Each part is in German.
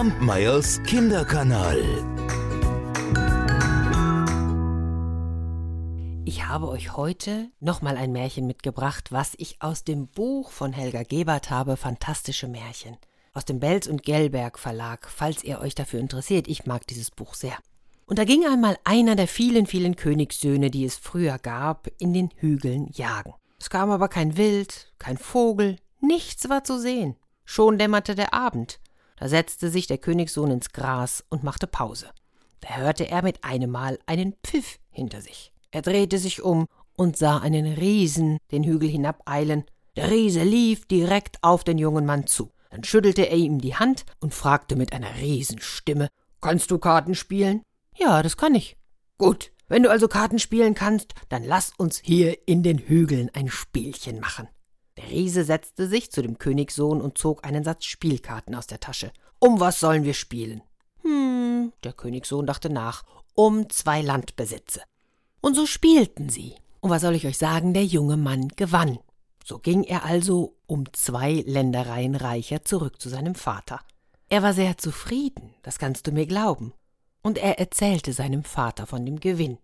Kampmeyers Kinderkanal. Ich habe euch heute nochmal ein Märchen mitgebracht, was ich aus dem Buch von Helga Gebert habe, Fantastische Märchen. Aus dem Belz und Gellberg Verlag, falls ihr euch dafür interessiert. Ich mag dieses Buch sehr. Und da ging einmal einer der vielen, vielen Königssöhne, die es früher gab, in den Hügeln jagen. Es kam aber kein Wild, kein Vogel, nichts war zu sehen. Schon dämmerte der Abend. Da setzte sich der Königssohn ins Gras und machte Pause. Da hörte er mit einem Mal einen Pfiff hinter sich. Er drehte sich um und sah einen Riesen den Hügel hinabeilen. Der Riese lief direkt auf den jungen Mann zu. Dann schüttelte er ihm die Hand und fragte mit einer Riesenstimme Kannst du Karten spielen? Ja, das kann ich. Gut, wenn du also Karten spielen kannst, dann lass uns hier in den Hügeln ein Spielchen machen. Riese setzte sich zu dem Königssohn und zog einen Satz Spielkarten aus der Tasche. Um was sollen wir spielen? Hm, der Königssohn dachte nach. Um zwei Landbesitze. Und so spielten sie. Und was soll ich euch sagen, der junge Mann gewann. So ging er also um zwei Ländereien reicher zurück zu seinem Vater. Er war sehr zufrieden, das kannst du mir glauben und er erzählte seinem Vater von dem Gewinn.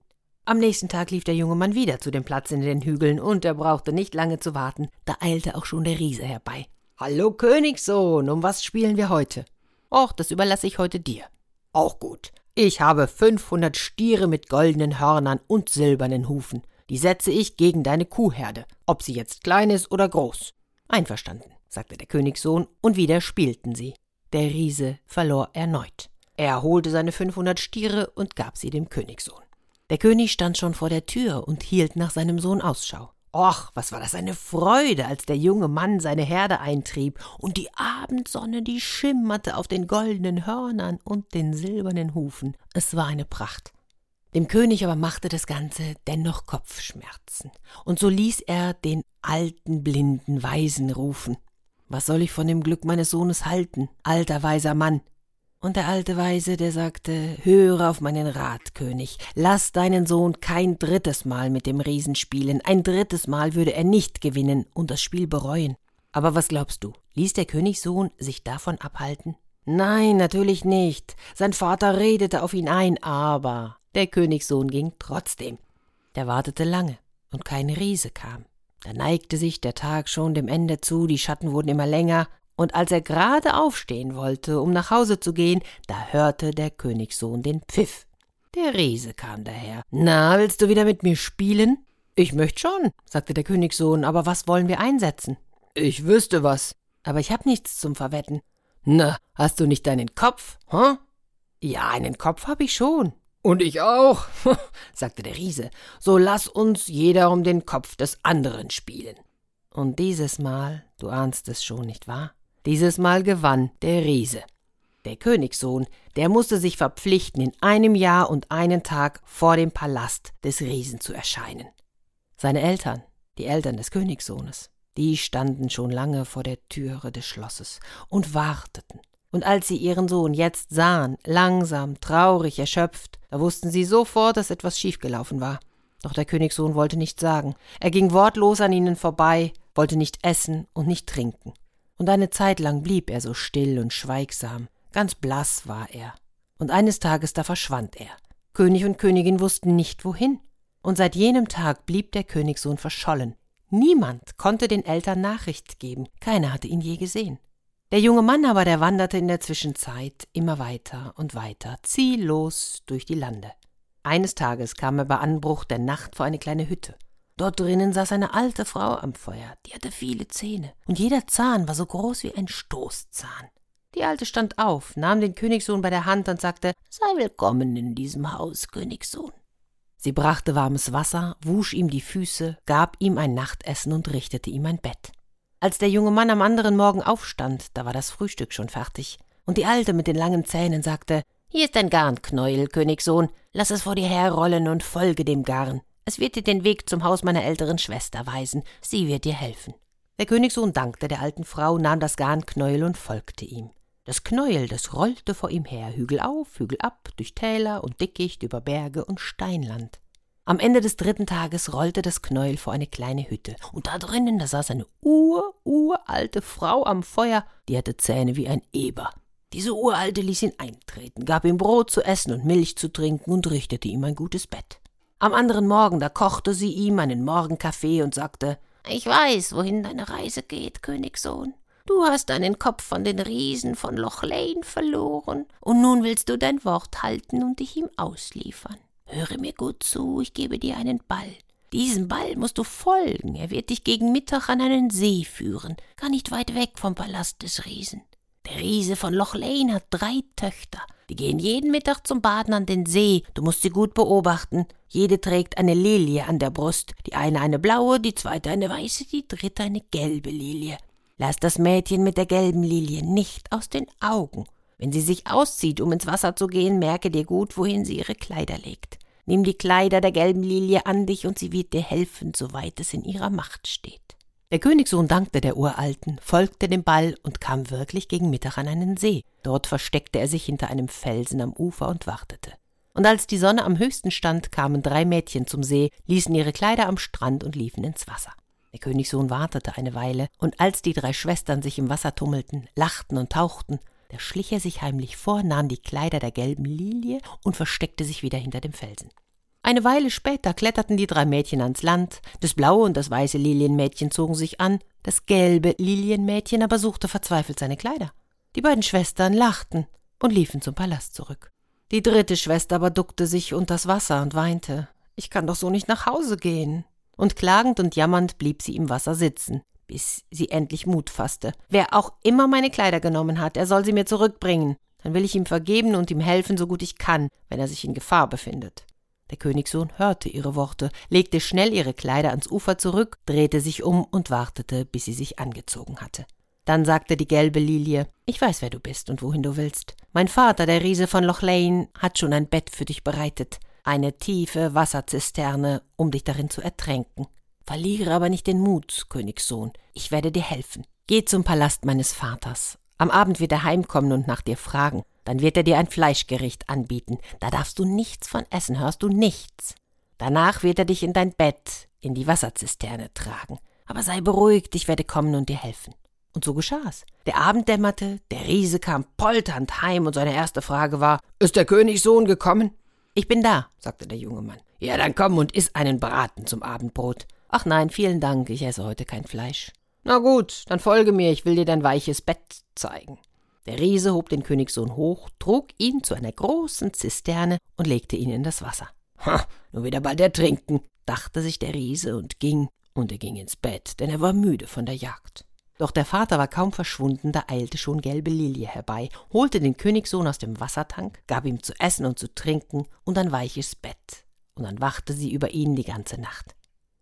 Am nächsten Tag lief der junge Mann wieder zu dem Platz in den Hügeln, und er brauchte nicht lange zu warten, da eilte auch schon der Riese herbei. Hallo Königssohn, um was spielen wir heute? Och, das überlasse ich heute dir. Auch gut. Ich habe fünfhundert Stiere mit goldenen Hörnern und silbernen Hufen. Die setze ich gegen deine Kuhherde, ob sie jetzt klein ist oder groß. Einverstanden, sagte der Königssohn, und wieder spielten sie. Der Riese verlor erneut. Er holte seine fünfhundert Stiere und gab sie dem Königssohn. Der König stand schon vor der Tür und hielt nach seinem Sohn Ausschau. Och, was war das eine Freude, als der junge Mann seine Herde eintrieb, und die Abendsonne, die schimmerte auf den goldenen Hörnern und den silbernen Hufen. Es war eine Pracht. Dem König aber machte das Ganze dennoch Kopfschmerzen, und so ließ er den alten blinden Weisen rufen. Was soll ich von dem Glück meines Sohnes halten, alter weiser Mann? Und der alte Weise, der sagte, höre auf meinen Rat, König, lass deinen Sohn kein drittes Mal mit dem Riesen spielen, ein drittes Mal würde er nicht gewinnen und das Spiel bereuen. Aber was glaubst du, ließ der Königssohn sich davon abhalten? Nein, natürlich nicht. Sein Vater redete auf ihn ein, aber der Königssohn ging trotzdem. Der wartete lange, und kein Riese kam. Da neigte sich der Tag schon dem Ende zu, die Schatten wurden immer länger, und als er gerade aufstehen wollte, um nach Hause zu gehen, da hörte der Königssohn den Pfiff. Der Riese kam daher. Na, willst du wieder mit mir spielen? Ich möcht schon, sagte der Königssohn, aber was wollen wir einsetzen? Ich wüsste was. Aber ich hab nichts zum Verwetten. Na, hast du nicht deinen Kopf, hm? Ja, einen Kopf hab ich schon. Und ich auch, sagte der Riese. So lass uns jeder um den Kopf des anderen spielen. Und dieses Mal, du ahnst es schon, nicht wahr? Dieses Mal gewann der Riese. Der Königssohn, der musste sich verpflichten, in einem Jahr und einen Tag vor dem Palast des Riesen zu erscheinen. Seine Eltern, die Eltern des Königssohnes, die standen schon lange vor der Türe des Schlosses und warteten. Und als sie ihren Sohn jetzt sahen, langsam, traurig, erschöpft, da wussten sie sofort, dass etwas schiefgelaufen war. Doch der Königssohn wollte nichts sagen. Er ging wortlos an ihnen vorbei, wollte nicht essen und nicht trinken und eine Zeit lang blieb er so still und schweigsam, ganz blass war er. Und eines Tages da verschwand er. König und Königin wussten nicht wohin, und seit jenem Tag blieb der Königssohn verschollen. Niemand konnte den Eltern Nachricht geben, keiner hatte ihn je gesehen. Der junge Mann aber, der wanderte in der Zwischenzeit immer weiter und weiter, ziellos durch die Lande. Eines Tages kam er bei Anbruch der Nacht vor eine kleine Hütte. Dort drinnen saß eine alte Frau am Feuer, die hatte viele Zähne, und jeder Zahn war so groß wie ein Stoßzahn. Die Alte stand auf, nahm den Königssohn bei der Hand und sagte Sei willkommen in diesem Haus, Königssohn. Sie brachte warmes Wasser, wusch ihm die Füße, gab ihm ein Nachtessen und richtete ihm ein Bett. Als der junge Mann am anderen Morgen aufstand, da war das Frühstück schon fertig, und die Alte mit den langen Zähnen sagte Hier ist ein Garnknäuel, Königssohn, lass es vor dir herrollen und folge dem Garn. Es wird dir den Weg zum Haus meiner älteren Schwester weisen. Sie wird dir helfen. Der Königssohn dankte der alten Frau, nahm das Garnknäuel und folgte ihm. Das Knäuel, das rollte vor ihm her, Hügel auf, Hügel ab, durch Täler und Dickicht, über Berge und Steinland. Am Ende des dritten Tages rollte das Knäuel vor eine kleine Hütte, und da drinnen, da saß eine ur, uralte Frau am Feuer, die hatte Zähne wie ein Eber. Diese Uralte ließ ihn eintreten, gab ihm Brot zu essen und Milch zu trinken und richtete ihm ein gutes Bett. Am anderen Morgen, da kochte sie ihm einen Morgenkaffee und sagte, ich weiß, wohin deine Reise geht, Königssohn. Du hast deinen Kopf von den Riesen von Loch Lane verloren, und nun willst du dein Wort halten und dich ihm ausliefern. Höre mir gut zu, ich gebe dir einen Ball. Diesem Ball musst du folgen, er wird dich gegen Mittag an einen See führen, gar nicht weit weg vom Palast des Riesen. Der Riese von Loch Lane hat drei Töchter. Die gehen jeden Mittag zum Baden an den See. Du musst sie gut beobachten. Jede trägt eine Lilie an der Brust. Die eine eine blaue, die zweite eine weiße, die dritte eine gelbe Lilie. Lass das Mädchen mit der gelben Lilie nicht aus den Augen. Wenn sie sich auszieht, um ins Wasser zu gehen, merke dir gut, wohin sie ihre Kleider legt. Nimm die Kleider der gelben Lilie an dich, und sie wird dir helfen, soweit es in ihrer Macht steht. Der Königssohn dankte der Uralten, folgte dem Ball und kam wirklich gegen Mittag an einen See. Dort versteckte er sich hinter einem Felsen am Ufer und wartete. Und als die Sonne am höchsten stand, kamen drei Mädchen zum See, ließen ihre Kleider am Strand und liefen ins Wasser. Der Königssohn wartete eine Weile, und als die drei Schwestern sich im Wasser tummelten, lachten und tauchten, da schlich er sich heimlich vor, nahm die Kleider der gelben Lilie und versteckte sich wieder hinter dem Felsen. Eine Weile später kletterten die drei Mädchen ans Land, das blaue und das weiße Lilienmädchen zogen sich an, das gelbe Lilienmädchen aber suchte verzweifelt seine Kleider. Die beiden Schwestern lachten und liefen zum Palast zurück. Die dritte Schwester aber duckte sich unters Wasser und weinte. Ich kann doch so nicht nach Hause gehen. Und klagend und jammernd blieb sie im Wasser sitzen, bis sie endlich Mut fasste. Wer auch immer meine Kleider genommen hat, er soll sie mir zurückbringen. Dann will ich ihm vergeben und ihm helfen, so gut ich kann, wenn er sich in Gefahr befindet. Der Königssohn hörte ihre Worte, legte schnell ihre Kleider ans Ufer zurück, drehte sich um und wartete, bis sie sich angezogen hatte. Dann sagte die gelbe Lilie Ich weiß, wer du bist und wohin du willst. Mein Vater, der Riese von Loch Lane, hat schon ein Bett für dich bereitet, eine tiefe Wasserzisterne, um dich darin zu ertränken. Verliere aber nicht den Mut, Königssohn, ich werde dir helfen. Geh zum Palast meines Vaters. Am Abend wird er heimkommen und nach dir fragen. Dann wird er dir ein Fleischgericht anbieten. Da darfst du nichts von essen, hörst du nichts. Danach wird er dich in dein Bett, in die Wasserzisterne tragen. Aber sei beruhigt, ich werde kommen und dir helfen. Und so geschah's. Der Abend dämmerte, der Riese kam polternd heim und seine erste Frage war: Ist der Königssohn gekommen? Ich bin da, sagte der junge Mann. Ja, dann komm und iss einen Braten zum Abendbrot. Ach nein, vielen Dank, ich esse heute kein Fleisch. Na gut, dann folge mir, ich will dir dein weiches Bett zeigen. Der Riese hob den Königssohn hoch, trug ihn zu einer großen Zisterne und legte ihn in das Wasser. Ha, nun wird er bald ertrinken, dachte sich der Riese und ging, und er ging ins Bett, denn er war müde von der Jagd. Doch der Vater war kaum verschwunden, da eilte schon gelbe Lilie herbei, holte den Königssohn aus dem Wassertank, gab ihm zu essen und zu trinken und ein weiches Bett, und dann wachte sie über ihn die ganze Nacht.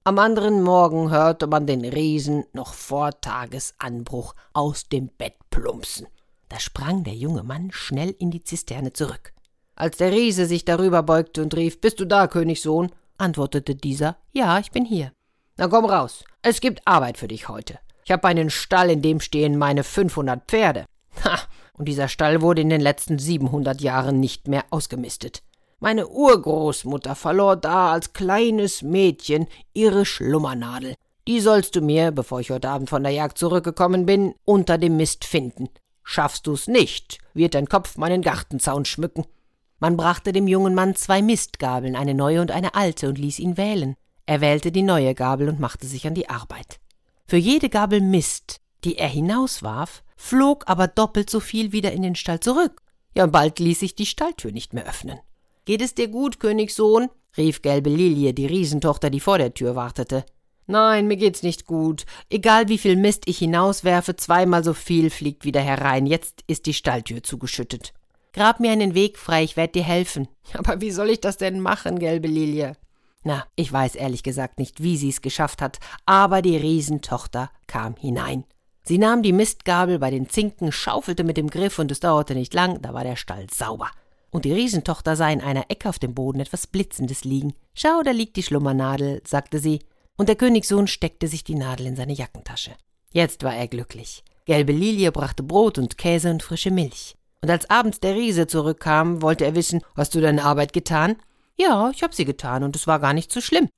Am anderen Morgen hörte man den Riesen noch vor Tagesanbruch aus dem Bett plumpsen. Da sprang der junge Mann schnell in die Zisterne zurück. Als der Riese sich darüber beugte und rief Bist du da, Königssohn? antwortete dieser Ja, ich bin hier. Na komm raus, es gibt Arbeit für dich heute. Ich habe einen Stall, in dem stehen meine fünfhundert Pferde. Ha, und dieser Stall wurde in den letzten siebenhundert Jahren nicht mehr ausgemistet. Meine Urgroßmutter verlor da als kleines Mädchen ihre Schlummernadel. Die sollst du mir, bevor ich heute Abend von der Jagd zurückgekommen bin, unter dem Mist finden. Schaffst du's nicht, wird dein Kopf meinen Gartenzaun schmücken. Man brachte dem jungen Mann zwei Mistgabeln, eine neue und eine alte, und ließ ihn wählen. Er wählte die neue Gabel und machte sich an die Arbeit. Für jede Gabel Mist, die er hinauswarf, flog aber doppelt so viel wieder in den Stall zurück. Ja, bald ließ sich die Stalltür nicht mehr öffnen. Geht es dir gut, Königssohn? rief gelbe Lilie, die Riesentochter, die vor der Tür wartete. Nein, mir geht's nicht gut. Egal wie viel Mist ich hinauswerfe, zweimal so viel fliegt wieder herein. Jetzt ist die Stalltür zugeschüttet. Grab mir einen Weg frei, ich werd dir helfen. Aber wie soll ich das denn machen, gelbe Lilie? Na, ich weiß ehrlich gesagt nicht, wie sie's geschafft hat, aber die Riesentochter kam hinein. Sie nahm die Mistgabel bei den Zinken, schaufelte mit dem Griff und es dauerte nicht lang, da war der Stall sauber. Und die Riesentochter sah in einer Ecke auf dem Boden etwas Blitzendes liegen. Schau, da liegt die Schlummernadel, sagte sie und der Königssohn steckte sich die Nadel in seine Jackentasche. Jetzt war er glücklich. Gelbe Lilie brachte Brot und Käse und frische Milch. Und als abends der Riese zurückkam, wollte er wissen, hast du deine Arbeit getan? Ja, ich hab sie getan, und es war gar nicht so schlimm.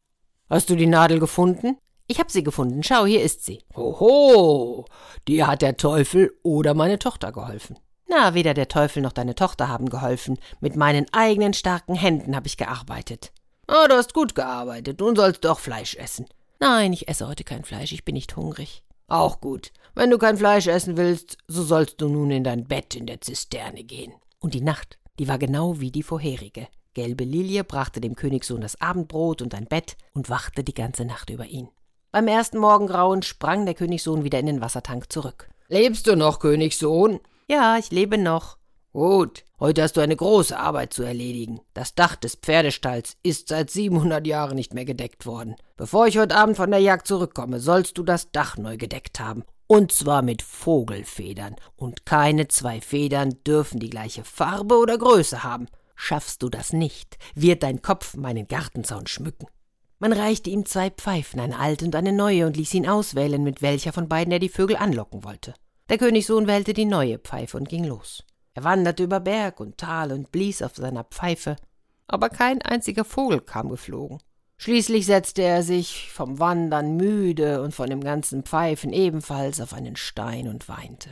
Hast du die Nadel gefunden? Ich hab sie gefunden. Schau, hier ist sie. Hoho, dir hat der Teufel oder meine Tochter geholfen. Na, weder der Teufel noch deine Tochter haben geholfen. Mit meinen eigenen starken Händen habe ich gearbeitet. Ah, du hast gut gearbeitet. Nun sollst du auch Fleisch essen. Nein, ich esse heute kein Fleisch, ich bin nicht hungrig. Auch gut. Wenn du kein Fleisch essen willst, so sollst du nun in dein Bett in der Zisterne gehen. Und die Nacht, die war genau wie die vorherige. Gelbe Lilie brachte dem Königssohn das Abendbrot und ein Bett und wachte die ganze Nacht über ihn. Beim ersten Morgengrauen sprang der Königssohn wieder in den Wassertank zurück. Lebst du noch, Königssohn? Ja, ich lebe noch. Gut, heute hast du eine große Arbeit zu erledigen. Das Dach des Pferdestalls ist seit 700 Jahren nicht mehr gedeckt worden. Bevor ich heute Abend von der Jagd zurückkomme, sollst du das Dach neu gedeckt haben. Und zwar mit Vogelfedern. Und keine zwei Federn dürfen die gleiche Farbe oder Größe haben. Schaffst du das nicht, wird dein Kopf meinen Gartenzaun schmücken. Man reichte ihm zwei Pfeifen, eine alte und eine neue, und ließ ihn auswählen, mit welcher von beiden er die Vögel anlocken wollte. Der Königssohn wählte die neue Pfeife und ging los. Er wanderte über Berg und Tal und blies auf seiner Pfeife, aber kein einziger Vogel kam geflogen. Schließlich setzte er sich vom Wandern müde und von dem ganzen Pfeifen ebenfalls auf einen Stein und weinte.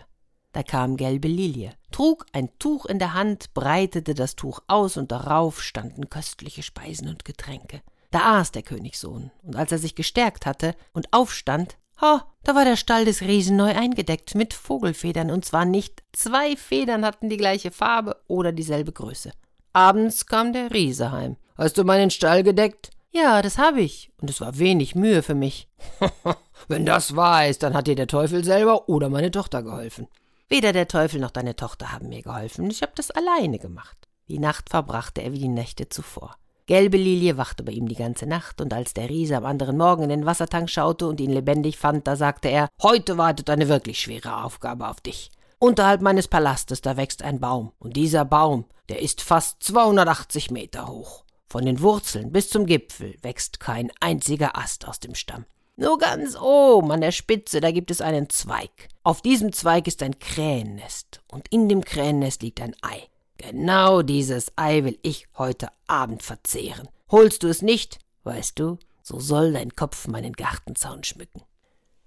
Da kam gelbe Lilie, trug ein Tuch in der Hand, breitete das Tuch aus und darauf standen köstliche Speisen und Getränke. Da aß der Königssohn, und als er sich gestärkt hatte und aufstand, ha, da war der Stall des Riesen neu eingedeckt mit Vogelfedern, und zwar nicht zwei Federn hatten die gleiche Farbe oder dieselbe Größe. Abends kam der Riese heim. Hast du meinen Stall gedeckt? Ja, das habe ich, und es war wenig Mühe für mich. Wenn das wahr ist, dann hat dir der Teufel selber oder meine Tochter geholfen. Weder der Teufel noch deine Tochter haben mir geholfen, ich habe das alleine gemacht. Die Nacht verbrachte er wie die Nächte zuvor. Gelbe Lilie wachte bei ihm die ganze Nacht, und als der Riese am anderen Morgen in den Wassertank schaute und ihn lebendig fand, da sagte er Heute wartet eine wirklich schwere Aufgabe auf dich. Unterhalb meines Palastes, da wächst ein Baum, und dieser Baum, der ist fast 280 Meter hoch. Von den Wurzeln bis zum Gipfel wächst kein einziger Ast aus dem Stamm. Nur ganz oben an der Spitze, da gibt es einen Zweig. Auf diesem Zweig ist ein Krähennest, und in dem Krähennest liegt ein Ei. Genau dieses Ei will ich heute Abend verzehren. Holst du es nicht, weißt du, so soll dein Kopf meinen Gartenzaun schmücken.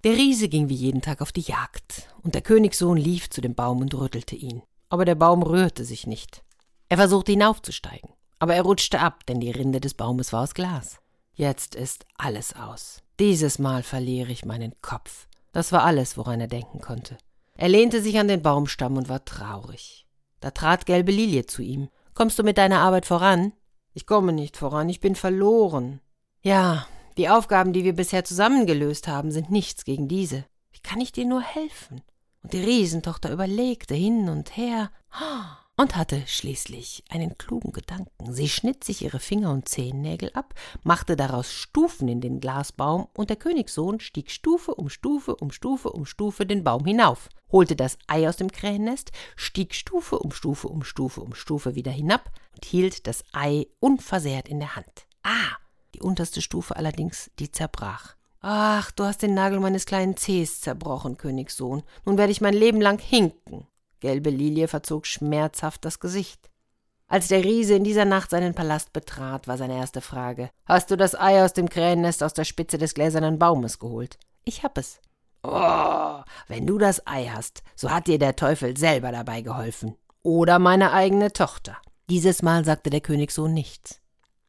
Der Riese ging wie jeden Tag auf die Jagd, und der Königssohn lief zu dem Baum und rüttelte ihn. Aber der Baum rührte sich nicht. Er versuchte hinaufzusteigen, aber er rutschte ab, denn die Rinde des Baumes war aus Glas. Jetzt ist alles aus. Dieses Mal verliere ich meinen Kopf. Das war alles, woran er denken konnte. Er lehnte sich an den Baumstamm und war traurig. Da trat gelbe Lilie zu ihm. Kommst du mit deiner Arbeit voran? Ich komme nicht voran, ich bin verloren. Ja, die Aufgaben, die wir bisher zusammengelöst haben, sind nichts gegen diese. Wie kann ich dir nur helfen? Und die Riesentochter überlegte hin und her und hatte schließlich einen klugen Gedanken. Sie schnitt sich ihre Finger und Zehennägel ab, machte daraus Stufen in den Glasbaum, und der Königssohn stieg Stufe um Stufe um Stufe um Stufe den Baum hinauf holte das Ei aus dem Krähennest, stieg Stufe um Stufe um Stufe um Stufe wieder hinab und hielt das Ei unversehrt in der Hand. Ah, die unterste Stufe allerdings, die zerbrach. Ach, du hast den Nagel meines kleinen Zehs zerbrochen, Königssohn. Nun werde ich mein Leben lang hinken. Gelbe Lilie verzog schmerzhaft das Gesicht. Als der Riese in dieser Nacht seinen Palast betrat, war seine erste Frage: Hast du das Ei aus dem Krähennest aus der Spitze des gläsernen Baumes geholt? Ich hab es. Oh, wenn du das Ei hast, so hat dir der Teufel selber dabei geholfen. Oder meine eigene Tochter. Dieses Mal sagte der Königssohn nichts.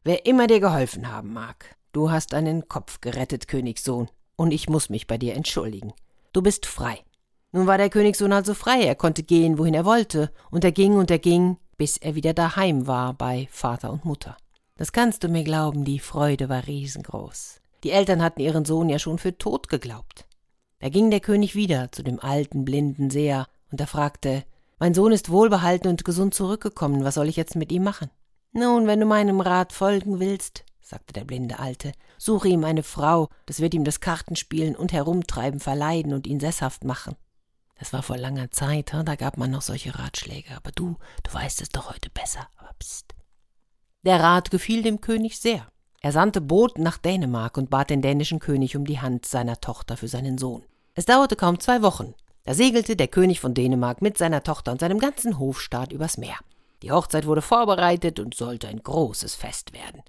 Wer immer dir geholfen haben mag, du hast einen Kopf gerettet, Königssohn, und ich muss mich bei dir entschuldigen. Du bist frei. Nun war der Königssohn also frei, er konnte gehen, wohin er wollte, und er ging und er ging, bis er wieder daheim war bei Vater und Mutter. Das kannst du mir glauben, die Freude war riesengroß. Die Eltern hatten ihren Sohn ja schon für tot geglaubt. Da ging der König wieder zu dem alten, blinden Seher, und er fragte Mein Sohn ist wohlbehalten und gesund zurückgekommen, was soll ich jetzt mit ihm machen? Nun, wenn du meinem Rat folgen willst, sagte der blinde Alte, suche ihm eine Frau, das wird ihm das Kartenspielen und Herumtreiben verleiden und ihn sesshaft machen. Das war vor langer Zeit, da gab man noch solche Ratschläge, aber du, du weißt es doch heute besser, aber pst. Der Rat gefiel dem König sehr. Er sandte Boten nach Dänemark und bat den dänischen König um die Hand seiner Tochter für seinen Sohn. Es dauerte kaum zwei Wochen. Da segelte der König von Dänemark mit seiner Tochter und seinem ganzen Hofstaat übers Meer. Die Hochzeit wurde vorbereitet und sollte ein großes Fest werden.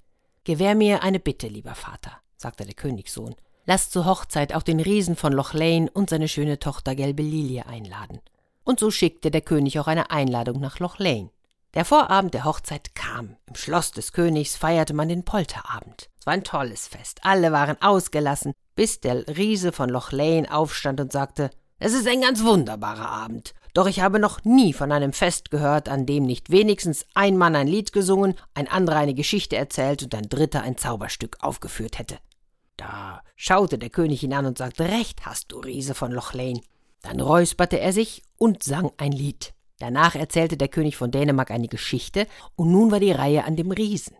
Gewähr mir eine Bitte, lieber Vater, sagte der Königssohn. Lass zur Hochzeit auch den Riesen von Loch Lane und seine schöne Tochter Gelbe Lilie einladen. und so schickte der König auch eine Einladung nach Loch Lane. Der Vorabend der Hochzeit kam. Im Schloss des Königs feierte man den Polterabend. Es war ein tolles Fest. Alle waren ausgelassen, bis der Riese von Loch Lane aufstand und sagte: Es ist ein ganz wunderbarer Abend. Doch ich habe noch nie von einem Fest gehört, an dem nicht wenigstens ein Mann ein Lied gesungen, ein anderer eine Geschichte erzählt und ein dritter ein Zauberstück aufgeführt hätte. Da schaute der König ihn an und sagte: Recht hast du, Riese von Loch Lane. Dann räusperte er sich und sang ein Lied. Danach erzählte der König von Dänemark eine Geschichte, und nun war die Reihe an dem Riesen.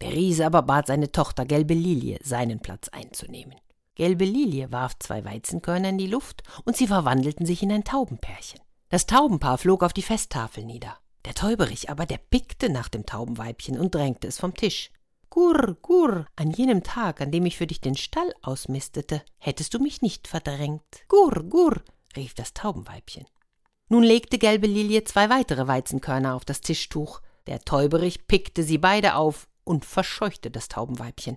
Der Riese aber bat seine Tochter Gelbe Lilie, seinen Platz einzunehmen. Gelbe Lilie warf zwei Weizenkörner in die Luft, und sie verwandelten sich in ein Taubenpärchen. Das Taubenpaar flog auf die Festtafel nieder. Der Täuberich aber, der pickte nach dem Taubenweibchen und drängte es vom Tisch. Gurr, gurr, an jenem Tag, an dem ich für dich den Stall ausmistete, hättest du mich nicht verdrängt. Gurr, gurr, rief das Taubenweibchen. Nun legte gelbe Lilie zwei weitere Weizenkörner auf das Tischtuch. Der Täuberich pickte sie beide auf und verscheuchte das Taubenweibchen.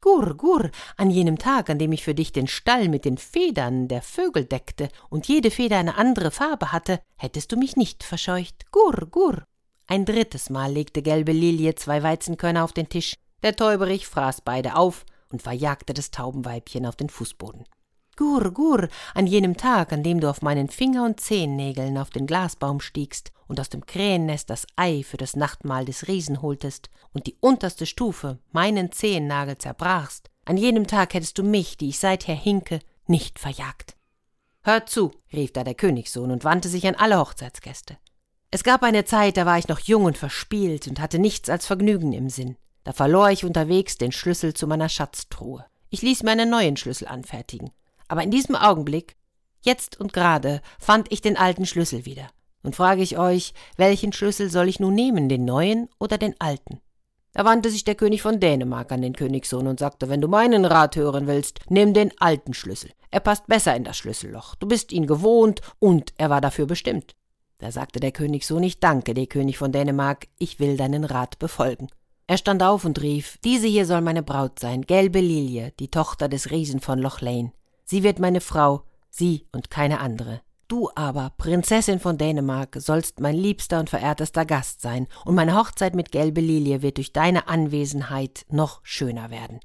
Gurr, gurr, an jenem Tag, an dem ich für dich den Stall mit den Federn der Vögel deckte und jede Feder eine andere Farbe hatte, hättest du mich nicht verscheucht. Gurr, gurr. Ein drittes Mal legte gelbe Lilie zwei Weizenkörner auf den Tisch. Der Täuberich fraß beide auf und verjagte das Taubenweibchen auf den Fußboden. Gur, gur, an jenem Tag, an dem du auf meinen Finger- und Zehennägeln auf den Glasbaum stiegst und aus dem Krähennest das Ei für das Nachtmahl des Riesen holtest und die unterste Stufe, meinen Zehennagel, zerbrachst, an jenem Tag hättest du mich, die ich seither hinke, nicht verjagt. Hört zu, rief da der Königssohn und wandte sich an alle Hochzeitsgäste. Es gab eine Zeit, da war ich noch jung und verspielt und hatte nichts als Vergnügen im Sinn. Da verlor ich unterwegs den Schlüssel zu meiner Schatztruhe. Ich ließ mir einen neuen Schlüssel anfertigen aber in diesem Augenblick, jetzt und gerade, fand ich den alten Schlüssel wieder. Nun frage ich euch, welchen Schlüssel soll ich nun nehmen, den neuen oder den alten? Da wandte sich der König von Dänemark an den Königssohn und sagte, wenn du meinen Rat hören willst, nimm den alten Schlüssel. Er passt besser in das Schlüsselloch. Du bist ihn gewohnt und er war dafür bestimmt. Da sagte der Königssohn, ich danke dir, König von Dänemark, ich will deinen Rat befolgen. Er stand auf und rief, diese hier soll meine Braut sein, gelbe Lilie, die Tochter des Riesen von Loch Lane. Sie wird meine Frau, sie und keine andere. Du aber, Prinzessin von Dänemark, sollst mein liebster und verehrtester Gast sein, und meine Hochzeit mit Gelbe Lilie wird durch deine Anwesenheit noch schöner werden.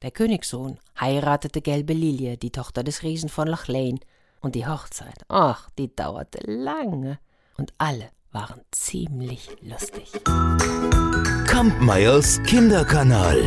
Der Königssohn heiratete Gelbe Lilie, die Tochter des Riesen von Loch Lane, und die Hochzeit, ach, die dauerte lange, und alle waren ziemlich lustig. Kampmeyers Kinderkanal